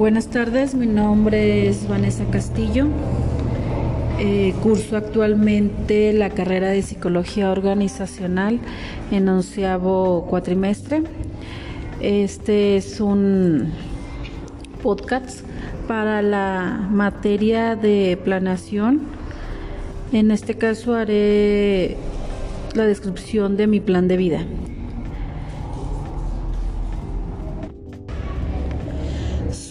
Buenas tardes, mi nombre es Vanessa Castillo. Eh, curso actualmente la carrera de psicología organizacional en onceavo cuatrimestre. Este es un podcast para la materia de planeación. En este caso haré la descripción de mi plan de vida.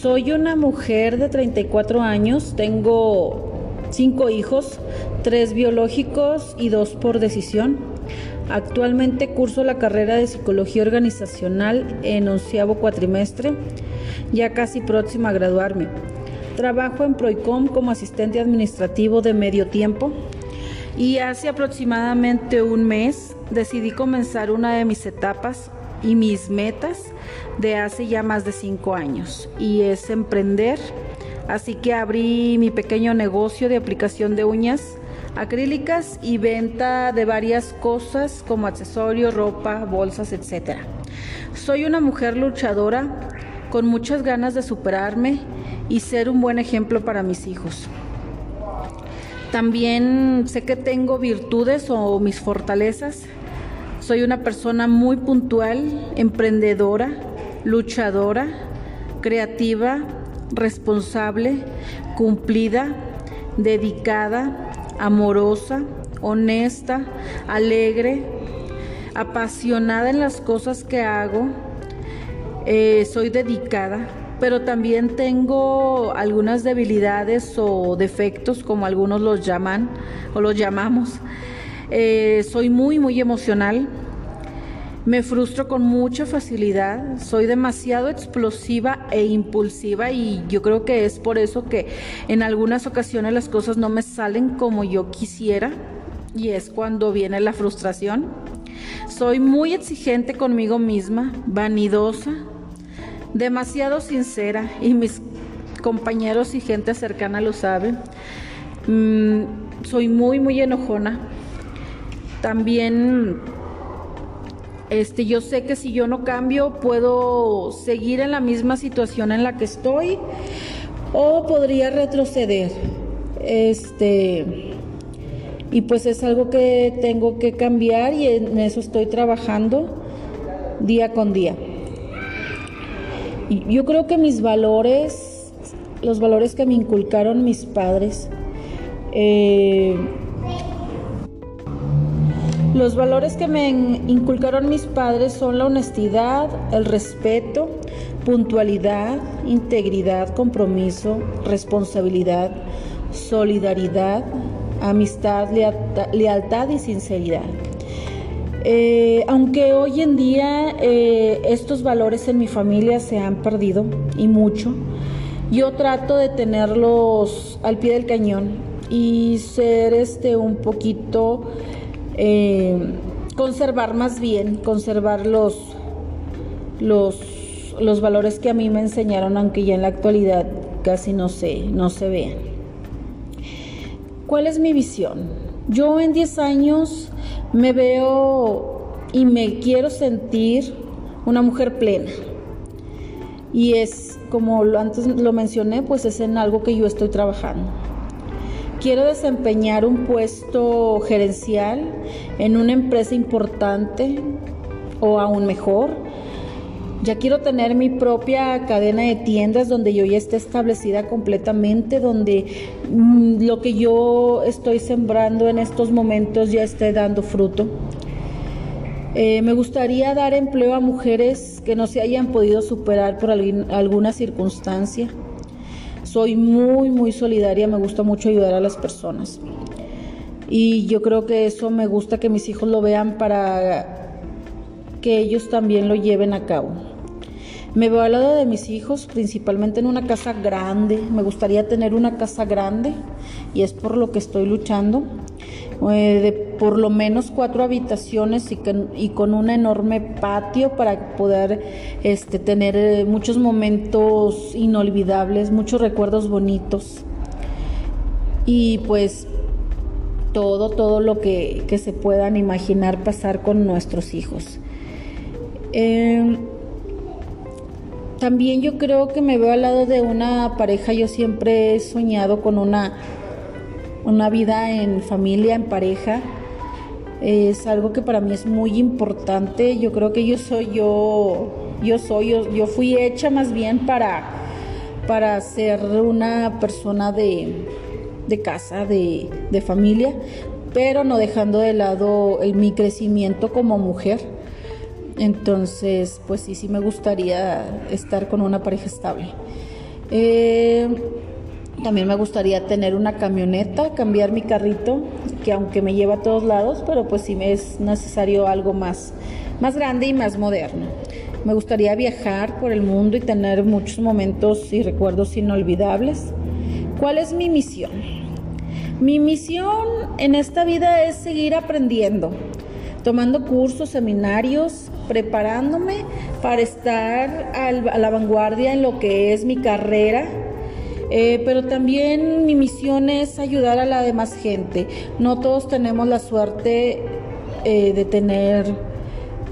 Soy una mujer de 34 años, tengo cinco hijos, tres biológicos y dos por decisión. Actualmente curso la carrera de psicología organizacional en onceavo cuatrimestre, ya casi próxima a graduarme. Trabajo en Proicom como asistente administrativo de medio tiempo y hace aproximadamente un mes decidí comenzar una de mis etapas y mis metas de hace ya más de cinco años y es emprender. Así que abrí mi pequeño negocio de aplicación de uñas acrílicas y venta de varias cosas como accesorios, ropa, bolsas, etc. Soy una mujer luchadora con muchas ganas de superarme y ser un buen ejemplo para mis hijos. También sé que tengo virtudes o mis fortalezas soy una persona muy puntual, emprendedora, luchadora, creativa, responsable, cumplida, dedicada, amorosa, honesta, alegre, apasionada en las cosas que hago. Eh, soy dedicada, pero también tengo algunas debilidades o defectos, como algunos los llaman o los llamamos. Eh, soy muy, muy emocional. Me frustro con mucha facilidad. Soy demasiado explosiva e impulsiva y yo creo que es por eso que en algunas ocasiones las cosas no me salen como yo quisiera y es cuando viene la frustración. Soy muy exigente conmigo misma, vanidosa, demasiado sincera y mis compañeros y gente cercana lo saben. Mm, soy muy, muy enojona también este, yo sé que si yo no cambio puedo seguir en la misma situación en la que estoy o podría retroceder. Este, y pues es algo que tengo que cambiar y en eso estoy trabajando día con día. Y yo creo que mis valores, los valores que me inculcaron mis padres, eh, los valores que me inculcaron mis padres son la honestidad, el respeto, puntualidad, integridad, compromiso, responsabilidad, solidaridad, amistad, lealtad y sinceridad. Eh, aunque hoy en día eh, estos valores en mi familia se han perdido y mucho, yo trato de tenerlos al pie del cañón y ser este un poquito eh, conservar más bien, conservar los, los, valores que a mí me enseñaron, aunque ya en la actualidad casi no se, no se vean. ¿Cuál es mi visión? Yo en 10 años me veo y me quiero sentir una mujer plena. Y es, como antes lo mencioné, pues es en algo que yo estoy trabajando. Quiero desempeñar un puesto gerencial en una empresa importante o aún mejor. Ya quiero tener mi propia cadena de tiendas donde yo ya esté establecida completamente, donde mm, lo que yo estoy sembrando en estos momentos ya esté dando fruto. Eh, me gustaría dar empleo a mujeres que no se hayan podido superar por alguna circunstancia soy muy, muy solidaria, me gusta mucho ayudar a las personas. Y yo creo que eso me gusta que mis hijos lo vean para que ellos también lo lleven a cabo. Me veo al lado de mis hijos, principalmente en una casa grande. Me gustaría tener una casa grande y es por lo que estoy luchando. Eh, de por lo menos cuatro habitaciones y, con un enorme patio para poder este, tener eh, muchos momentos inolvidables, muchos recuerdos bonitos. Y pues todo, todo lo que, se puedan imaginar pasar con nuestros hijos. Em, también yo creo que me veo al lado de una pareja. Yo siempre he soñado con una, una vida en familia, en pareja. Es algo que para mí es muy importante. Yo creo que yo soy yo, yo soy, yo, fui hecha más bien para, para ser una persona de, casa, de, de familia, pero no dejando de lado el, mi crecimiento como mujer entonces, pues sí, sí me gustaría estar con una pareja estable. Eh, también me gustaría tener una camioneta, cambiar mi carrito, que aunque me lleva a todos lados, pero pues sí me es necesario algo más, más grande y más moderno. Me gustaría viajar por el mundo y tener muchos momentos y recuerdos inolvidables. ¿Cuál es mi misión? Mi misión en esta vida es seguir aprendiendo, tomando cursos, seminarios, preparándome para estar a la vanguardia en lo que es mi carrera. Eh, pero también mi misión es ayudar a la demás gente. No todos tenemos la suerte eh, de tener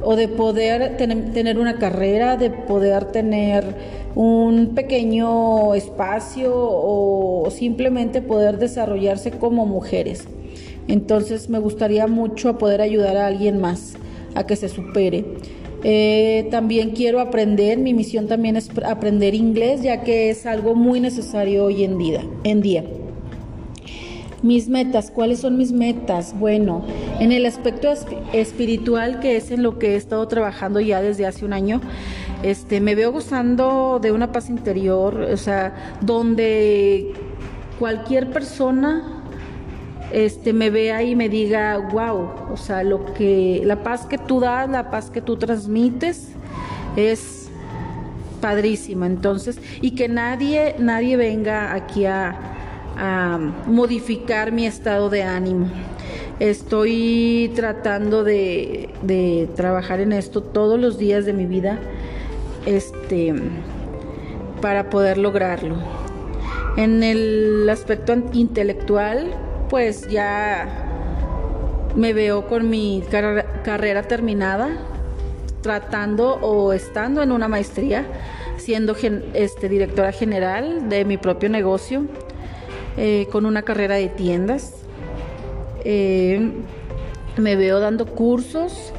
o de poder tener una carrera, de poder tener un pequeño espacio o simplemente poder desarrollarse como mujeres. Entonces me gustaría mucho poder ayudar a alguien más a que se supere. Eh, también quiero aprender, mi misión también es aprender inglés, ya que es algo muy necesario hoy en día. En día. Mis metas, ¿cuáles son mis metas? Bueno, en el aspecto espiritual, que es en lo que he estado trabajando ya desde hace un año, este, me veo gozando de una paz interior, o sea, donde cualquier persona este, me vea y me diga, wow, o sea, lo que, la paz que tú das, la paz que tú transmites es padrísima. Entonces, y que nadie, nadie venga aquí a, modificar mi estado de ánimo. Estoy tratando de, de, trabajar en esto todos los días de mi vida, este, para poder lograrlo. En el aspecto intelectual, pues ya me veo con mi carrera terminada, tratando o estando en una maestría, siendo este, directora general de mi propio negocio, eh, con una carrera de tiendas. Eh, me veo dando cursos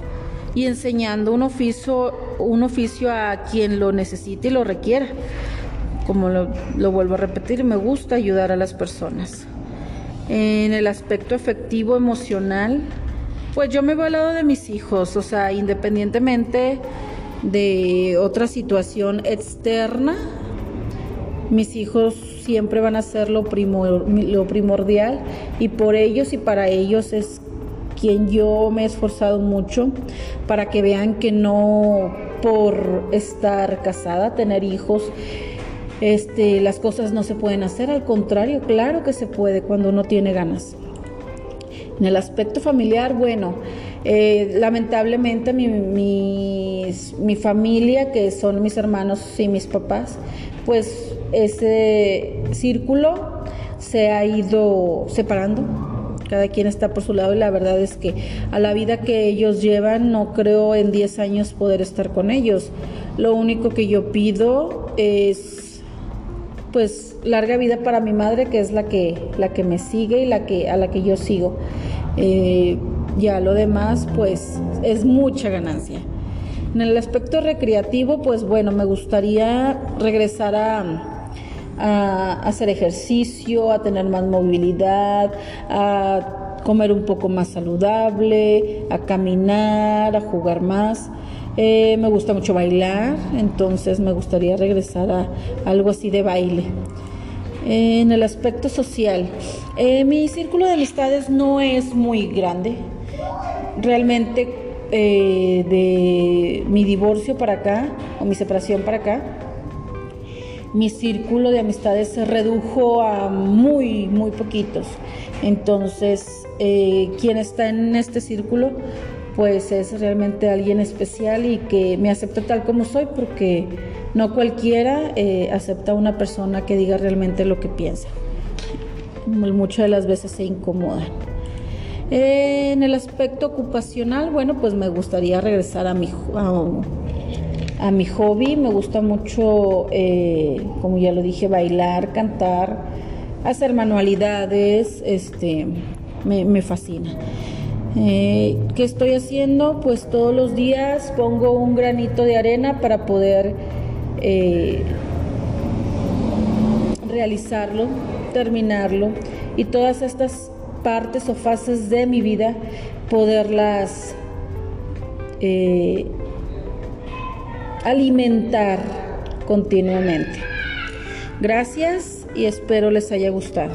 y enseñando un oficio, un oficio a quien lo necesite y lo requiera. Como lo vuelvo a repetir, me gusta ayudar a las personas en el aspecto efectivo emocional, pues yo me voy al lado de mis hijos, o sea, independientemente de otra situación externa, mis hijos siempre van a ser lo, lo primordial y por ellos y para ellos es quien yo me he esforzado mucho para que vean que no por estar casada, tener hijos, este, las cosas no se pueden hacer, al contrario, claro que se puede cuando uno tiene ganas. En el aspecto familiar, bueno, eh, lamentablemente mi, mi, familia, que son mis hermanos y mis papás, pues ese círculo se ha ido separando. Cada quien está por su lado y la verdad es que a la vida que ellos llevan no creo en 10 años poder estar con ellos. Lo único que yo pido es pues larga vida para mi madre, que es la que, la que me sigue y la que, a la que yo sigo. Eh, ya lo demás, pues es mucha ganancia. En el aspecto recreativo, pues bueno, me gustaría regresar a, a hacer ejercicio, a tener más movilidad, a comer un poco más saludable, a caminar, a jugar más. Eh, me gusta mucho bailar, entonces me gustaría regresar a algo así de baile. en el aspecto social, eh, mi círculo de amistades no es muy grande. Realmente eh, de mi divorcio para acá, o mi separación para acá, mi círculo de amistades se redujo a muy, muy poquitos. Entonces, quien está en este círculo, pues es realmente alguien especial y que me acepta tal como soy porque no cualquiera eh, acepta a una persona que diga realmente lo que piensa. Muchas de las veces se incomodan. en el aspecto ocupacional, bueno, pues me gustaría regresar a mi, a mi hobby. Me gusta mucho, eh, como ya lo dije, bailar, cantar, hacer manualidades, este, me, fascina. Eh, ¿Qué estoy haciendo? Pues todos los días pongo un granito de arena para poder eh, realizarlo, terminarlo y todas estas partes o fases de mi vida poderlas eh, alimentar continuamente. Gracias y espero les haya gustado.